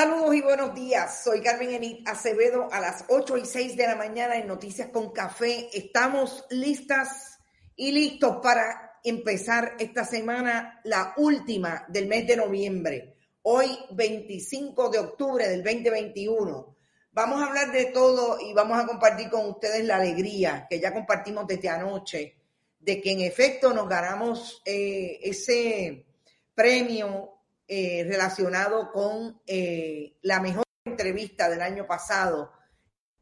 Saludos y buenos días. Soy Carmen Enit Acevedo a las 8 y 6 de la mañana en Noticias con Café. Estamos listas y listos para empezar esta semana, la última del mes de noviembre. Hoy, 25 de octubre del 2021. Vamos a hablar de todo y vamos a compartir con ustedes la alegría que ya compartimos desde anoche, de que en efecto nos ganamos eh, ese premio eh, relacionado con eh, la mejor entrevista del año pasado,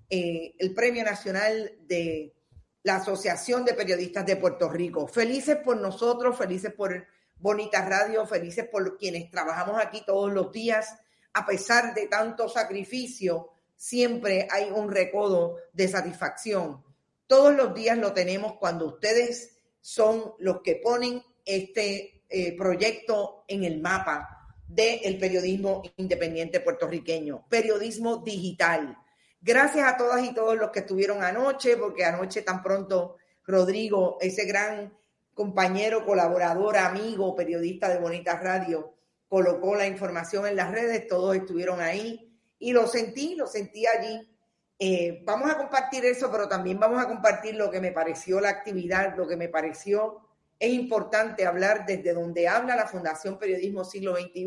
eh, el Premio Nacional de la Asociación de Periodistas de Puerto Rico. Felices por nosotros, felices por Bonita Radio, felices por quienes trabajamos aquí todos los días. A pesar de tanto sacrificio, siempre hay un recodo de satisfacción. Todos los días lo tenemos cuando ustedes son los que ponen este proyecto en el mapa del periodismo independiente puertorriqueño, periodismo digital. Gracias a todas y todos los que estuvieron anoche, porque anoche tan pronto Rodrigo, ese gran compañero, colaborador, amigo, periodista de Bonita Radio, colocó la información en las redes, todos estuvieron ahí y lo sentí, lo sentí allí. Eh, vamos a compartir eso, pero también vamos a compartir lo que me pareció la actividad, lo que me pareció es importante hablar desde donde habla la Fundación Periodismo Siglo XXI,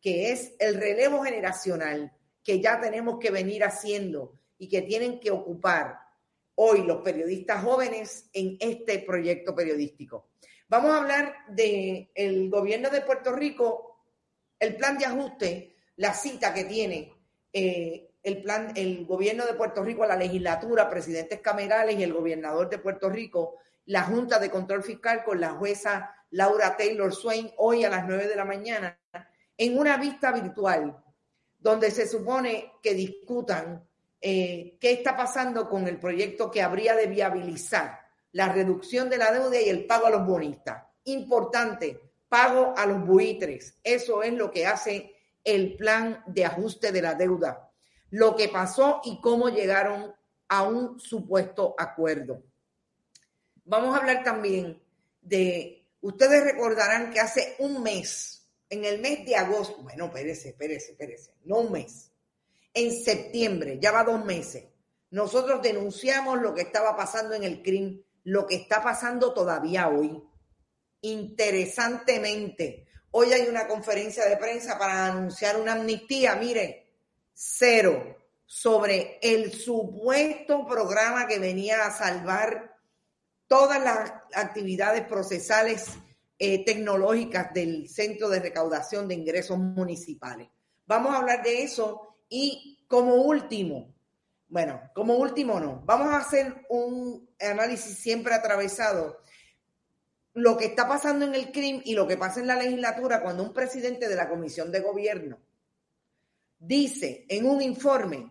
que es el relevo generacional que ya tenemos que venir haciendo y que tienen que ocupar hoy los periodistas jóvenes en este proyecto periodístico. Vamos a hablar del el gobierno de Puerto Rico, el plan de ajuste, la cita que tiene eh, el plan, el gobierno de Puerto Rico, la legislatura, presidentes camerales y el gobernador de Puerto Rico la Junta de Control Fiscal con la jueza Laura Taylor Swain hoy a las 9 de la mañana en una vista virtual donde se supone que discutan eh, qué está pasando con el proyecto que habría de viabilizar la reducción de la deuda y el pago a los bonistas. Importante, pago a los buitres. Eso es lo que hace el plan de ajuste de la deuda. Lo que pasó y cómo llegaron a un supuesto acuerdo. Vamos a hablar también de, ustedes recordarán que hace un mes, en el mes de agosto, bueno, espérese, espérese, espérese, no un mes, en septiembre, ya va dos meses, nosotros denunciamos lo que estaba pasando en el CRIM, lo que está pasando todavía hoy. Interesantemente, hoy hay una conferencia de prensa para anunciar una amnistía, mire, cero, sobre el supuesto programa que venía a salvar todas las actividades procesales eh, tecnológicas del Centro de Recaudación de Ingresos Municipales. Vamos a hablar de eso y como último, bueno, como último no, vamos a hacer un análisis siempre atravesado lo que está pasando en el CRIM y lo que pasa en la legislatura cuando un presidente de la Comisión de Gobierno dice en un informe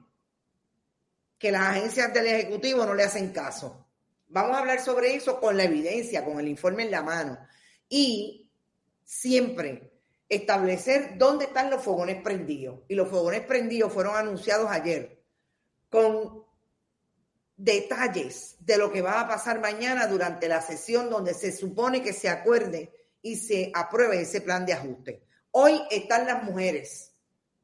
que las agencias del Ejecutivo no le hacen caso. Vamos a hablar sobre eso con la evidencia, con el informe en la mano. Y siempre establecer dónde están los fogones prendidos. Y los fogones prendidos fueron anunciados ayer con detalles de lo que va a pasar mañana durante la sesión donde se supone que se acuerde y se apruebe ese plan de ajuste. Hoy están las mujeres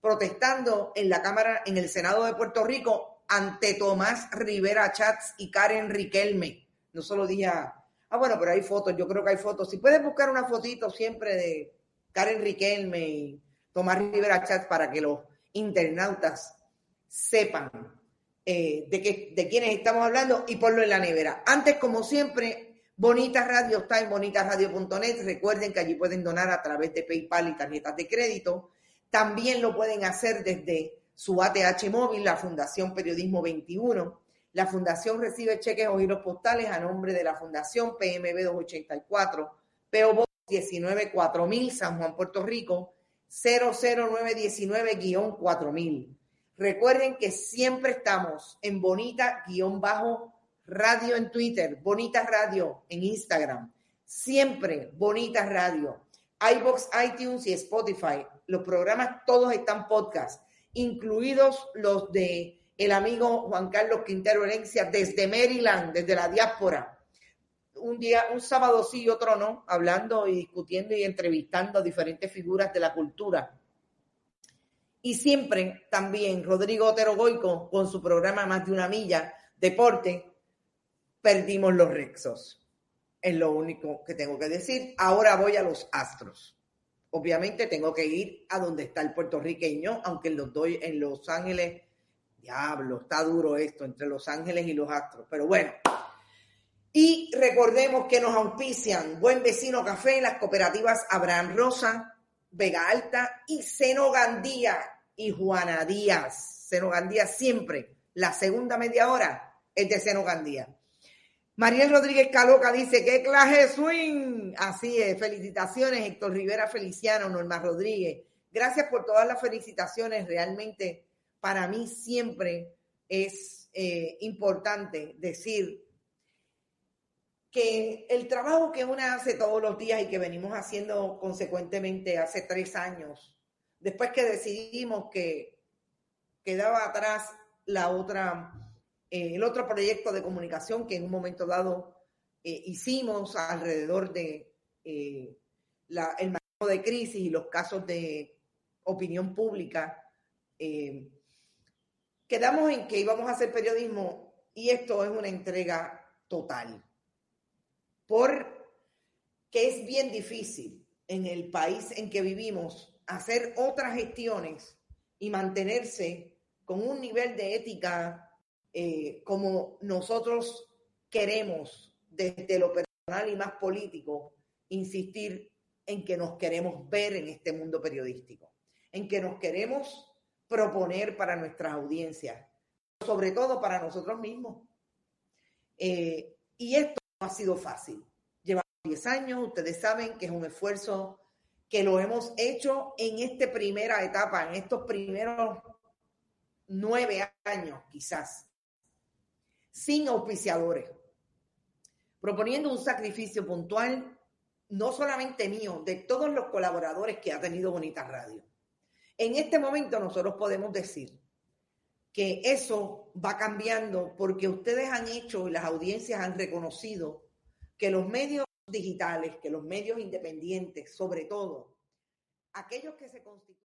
protestando en la Cámara, en el Senado de Puerto Rico, ante Tomás Rivera Chats y Karen Riquelme. No solo dije, ah, bueno, pero hay fotos, yo creo que hay fotos. Si puedes buscar una fotito siempre de Karen Riquelme y Tomás Rivera Chats para que los internautas sepan eh, de, qué, de quiénes estamos hablando y ponlo en la nevera. Antes, como siempre, Bonita Radio está en bonitasradio.net. Recuerden que allí pueden donar a través de PayPal y tarjetas de crédito. También lo pueden hacer desde su ATH móvil, la Fundación Periodismo 21. La Fundación recibe cheques o giros postales a nombre de la Fundación PMB 284, PO 194000, San Juan, Puerto Rico, 00919-4000. Recuerden que siempre estamos en Bonita-Radio en Twitter, Bonita Radio en Instagram, siempre Bonita Radio, iBox, iTunes y Spotify. Los programas todos están podcast, incluidos los de el amigo Juan Carlos Quintero Herencia desde Maryland, desde la diáspora un día, un sábado sí y otro no, hablando y discutiendo y entrevistando a diferentes figuras de la cultura. Y siempre también Rodrigo Otero Goico, con su programa Más de una milla, Deporte, perdimos los Rexos. Es lo único que tengo que decir. Ahora voy a los Astros. Obviamente tengo que ir a donde está el puertorriqueño, aunque los doy en Los Ángeles. Diablo, está duro esto entre Los Ángeles y los Astros. Pero bueno, y recordemos que nos auspician Buen Vecino Café, las cooperativas Abraham Rosa, Vega Alta y Seno Gandía y Juana Díaz. Seno Gandía siempre, la segunda media hora es de Seno Gandía. Mariel Rodríguez Caloca dice, ¿qué clase swing? Así es, felicitaciones Héctor Rivera Feliciano, Norma Rodríguez. Gracias por todas las felicitaciones, realmente para mí siempre es eh, importante decir que el trabajo que una hace todos los días y que venimos haciendo consecuentemente hace tres años, después que decidimos que quedaba atrás la otra, el otro proyecto de comunicación que en un momento dado eh, hicimos alrededor de eh, la, el de crisis y los casos de opinión pública, quedamos en que íbamos a hacer periodismo y esto es una entrega total. Porque es bien difícil en el país en que vivimos hacer otras gestiones y mantenerse con un nivel de ética eh, como nosotros queremos desde lo personal y más político, insistir en que nos queremos ver en este mundo periodístico, en que nos queremos proponer para nuestras audiencias, sobre todo para nosotros mismos. Eh, y esto ha sido fácil. Llevamos 10 años, ustedes saben que es un esfuerzo que lo hemos hecho en esta primera etapa, en estos primeros nueve años quizás, sin auspiciadores, proponiendo un sacrificio puntual, no solamente mío, de todos los colaboradores que ha tenido Bonita Radio. En este momento nosotros podemos decir que eso va cambiando porque ustedes han hecho y las audiencias han reconocido que los medios digitales, que los medios independientes, sobre todo, aquellos que se constituyen...